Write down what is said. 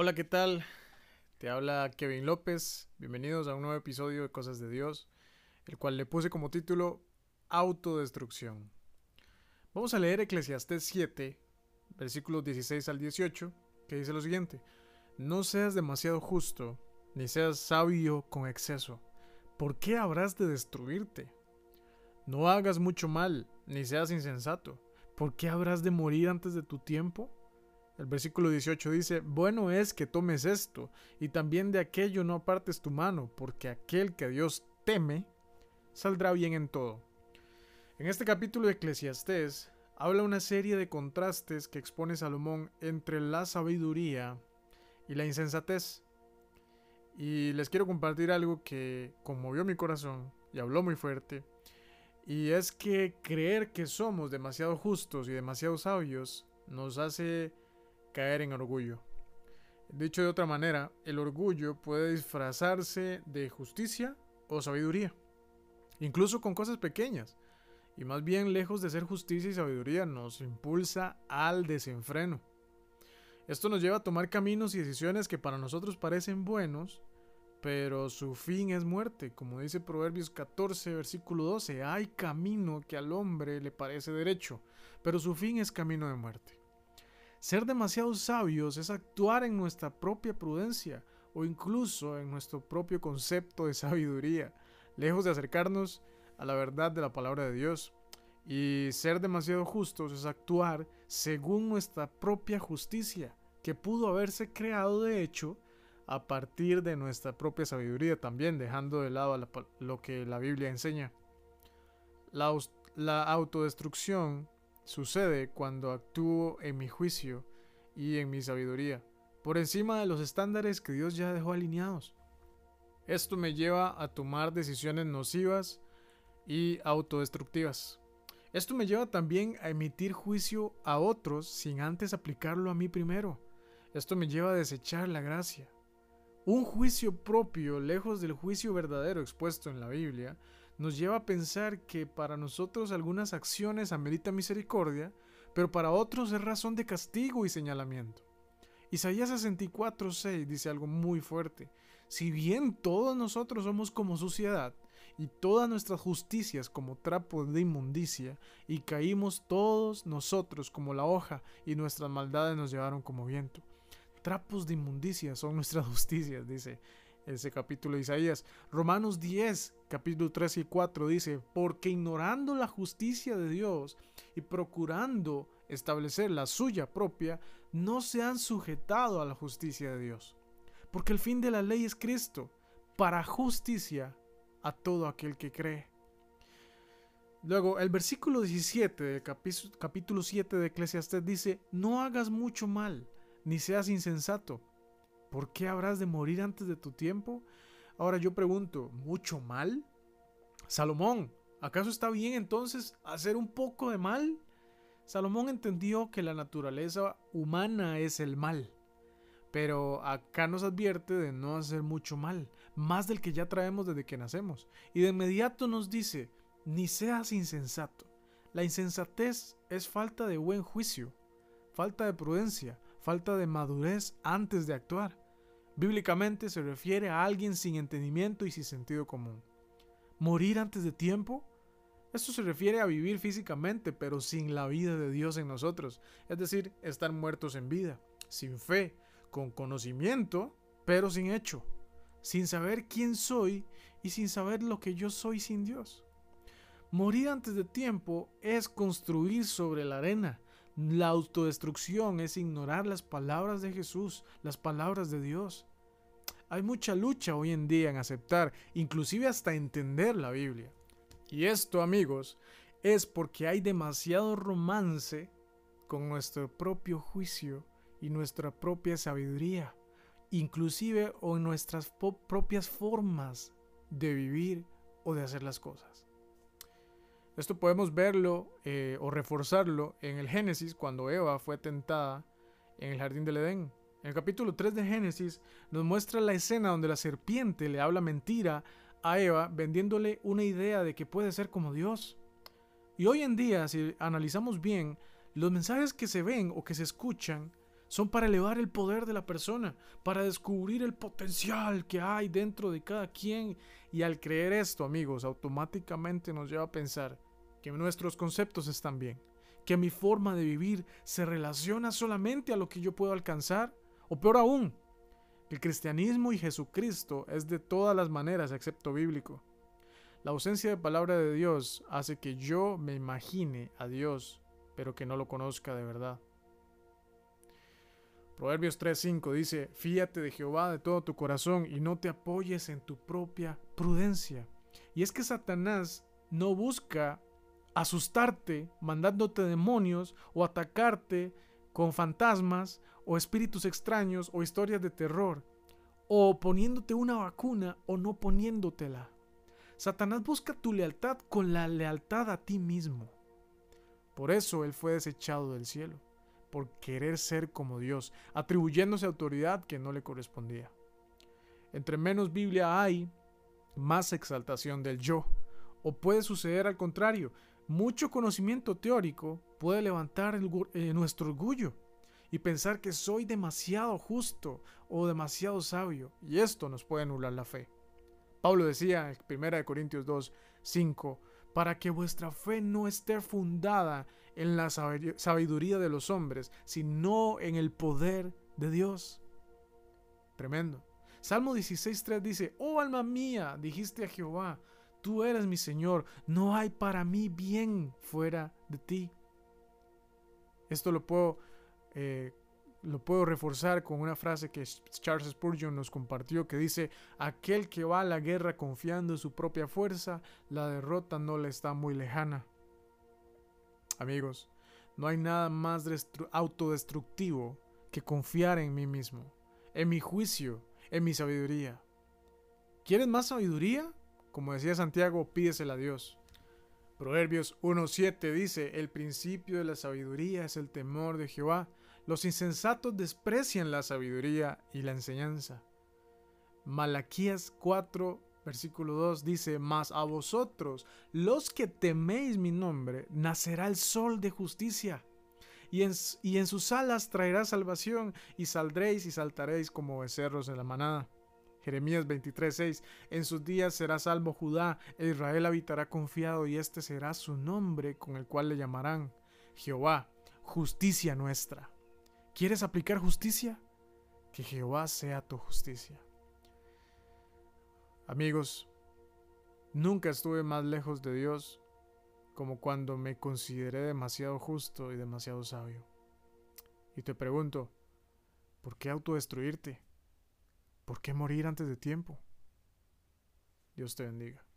Hola, ¿qué tal? Te habla Kevin López. Bienvenidos a un nuevo episodio de Cosas de Dios, el cual le puse como título Autodestrucción. Vamos a leer Eclesiastés 7, versículos 16 al 18, que dice lo siguiente: No seas demasiado justo, ni seas sabio con exceso. ¿Por qué habrás de destruirte? No hagas mucho mal, ni seas insensato. ¿Por qué habrás de morir antes de tu tiempo? El versículo 18 dice, bueno es que tomes esto, y también de aquello no apartes tu mano, porque aquel que Dios teme, saldrá bien en todo. En este capítulo de Eclesiastés habla una serie de contrastes que expone Salomón entre la sabiduría y la insensatez. Y les quiero compartir algo que conmovió mi corazón y habló muy fuerte. Y es que creer que somos demasiado justos y demasiado sabios nos hace caer en orgullo. Dicho de otra manera, el orgullo puede disfrazarse de justicia o sabiduría, incluso con cosas pequeñas, y más bien lejos de ser justicia y sabiduría nos impulsa al desenfreno. Esto nos lleva a tomar caminos y decisiones que para nosotros parecen buenos, pero su fin es muerte, como dice Proverbios 14, versículo 12, hay camino que al hombre le parece derecho, pero su fin es camino de muerte. Ser demasiado sabios es actuar en nuestra propia prudencia o incluso en nuestro propio concepto de sabiduría, lejos de acercarnos a la verdad de la palabra de Dios. Y ser demasiado justos es actuar según nuestra propia justicia, que pudo haberse creado de hecho a partir de nuestra propia sabiduría también, dejando de lado lo que la Biblia enseña. La, la autodestrucción sucede cuando actúo en mi juicio y en mi sabiduría, por encima de los estándares que Dios ya dejó alineados. Esto me lleva a tomar decisiones nocivas y autodestructivas. Esto me lleva también a emitir juicio a otros sin antes aplicarlo a mí primero. Esto me lleva a desechar la gracia. Un juicio propio, lejos del juicio verdadero expuesto en la Biblia, nos lleva a pensar que para nosotros algunas acciones ameritan misericordia, pero para otros es razón de castigo y señalamiento. Isaías 64:6 dice algo muy fuerte. Si bien todos nosotros somos como suciedad, y todas nuestras justicias como trapo de inmundicia, y caímos todos nosotros como la hoja, y nuestras maldades nos llevaron como viento. Trapos de inmundicia son nuestras justicias, dice ese capítulo de Isaías. Romanos 10, capítulo 3 y 4 dice, porque ignorando la justicia de Dios y procurando establecer la suya propia, no se han sujetado a la justicia de Dios. Porque el fin de la ley es Cristo, para justicia a todo aquel que cree. Luego, el versículo 17 del capítulo 7 de Eclesiastes dice, no hagas mucho mal, ni seas insensato, ¿Por qué habrás de morir antes de tu tiempo? Ahora yo pregunto, ¿mucho mal? Salomón, ¿acaso está bien entonces hacer un poco de mal? Salomón entendió que la naturaleza humana es el mal, pero acá nos advierte de no hacer mucho mal, más del que ya traemos desde que nacemos, y de inmediato nos dice, ni seas insensato. La insensatez es falta de buen juicio, falta de prudencia, falta de madurez antes de actuar. Bíblicamente se refiere a alguien sin entendimiento y sin sentido común. ¿Morir antes de tiempo? Esto se refiere a vivir físicamente, pero sin la vida de Dios en nosotros, es decir, estar muertos en vida, sin fe, con conocimiento, pero sin hecho, sin saber quién soy y sin saber lo que yo soy sin Dios. Morir antes de tiempo es construir sobre la arena, la autodestrucción es ignorar las palabras de Jesús, las palabras de Dios. Hay mucha lucha hoy en día en aceptar, inclusive hasta entender la Biblia. Y esto, amigos, es porque hay demasiado romance con nuestro propio juicio y nuestra propia sabiduría, inclusive o en nuestras propias formas de vivir o de hacer las cosas. Esto podemos verlo eh, o reforzarlo en el Génesis cuando Eva fue tentada en el jardín del Edén. En el capítulo 3 de Génesis nos muestra la escena donde la serpiente le habla mentira a Eva vendiéndole una idea de que puede ser como Dios. Y hoy en día, si analizamos bien, los mensajes que se ven o que se escuchan son para elevar el poder de la persona, para descubrir el potencial que hay dentro de cada quien. Y al creer esto, amigos, automáticamente nos lleva a pensar que nuestros conceptos están bien, que mi forma de vivir se relaciona solamente a lo que yo puedo alcanzar, o peor aún, el cristianismo y Jesucristo es de todas las maneras excepto bíblico. La ausencia de palabra de Dios hace que yo me imagine a Dios, pero que no lo conozca de verdad. Proverbios 3:5 dice, fíate de Jehová de todo tu corazón y no te apoyes en tu propia prudencia. Y es que Satanás no busca asustarte mandándote demonios o atacarte con fantasmas o espíritus extraños o historias de terror o poniéndote una vacuna o no poniéndotela. Satanás busca tu lealtad con la lealtad a ti mismo. Por eso él fue desechado del cielo por querer ser como Dios, atribuyéndose autoridad que no le correspondía. Entre menos Biblia hay, más exaltación del yo. O puede suceder al contrario, mucho conocimiento teórico puede levantar eh, nuestro orgullo y pensar que soy demasiado justo o demasiado sabio, y esto nos puede anular la fe. Pablo decía en 1 Corintios 2, 5, para que vuestra fe no esté fundada en la sabiduría de los hombres, sino en el poder de Dios. Tremendo. Salmo 16.3 dice, oh alma mía, dijiste a Jehová, tú eres mi Señor, no hay para mí bien fuera de ti. Esto lo puedo, eh, lo puedo reforzar con una frase que Charles Spurgeon nos compartió que dice, aquel que va a la guerra confiando en su propia fuerza, la derrota no le está muy lejana. Amigos, no hay nada más autodestructivo que confiar en mí mismo, en mi juicio, en mi sabiduría. ¿Quieres más sabiduría? Como decía Santiago, pídesela a Dios. Proverbios 1.7 dice, el principio de la sabiduría es el temor de Jehová. Los insensatos desprecian la sabiduría y la enseñanza. Malaquías 4, Versículo 2 dice, Mas a vosotros, los que teméis mi nombre, nacerá el sol de justicia. Y en, sus alas traerá salvación, y saldréis y saltaréis como becerros en la manada. Jeremías 23:6 En sus días será salvo Judá, e Israel habitará confiado, y este será su nombre con el cual le llamarán Jehová, justicia nuestra. ¿Quieres aplicar justicia? Que Jehová sea tu justicia. Amigos, nunca estuve más lejos de Dios como cuando me consideré demasiado justo y demasiado sabio. Y te pregunto, ¿por qué autodestruirte? ¿Por qué morir antes de tiempo? Dios te bendiga.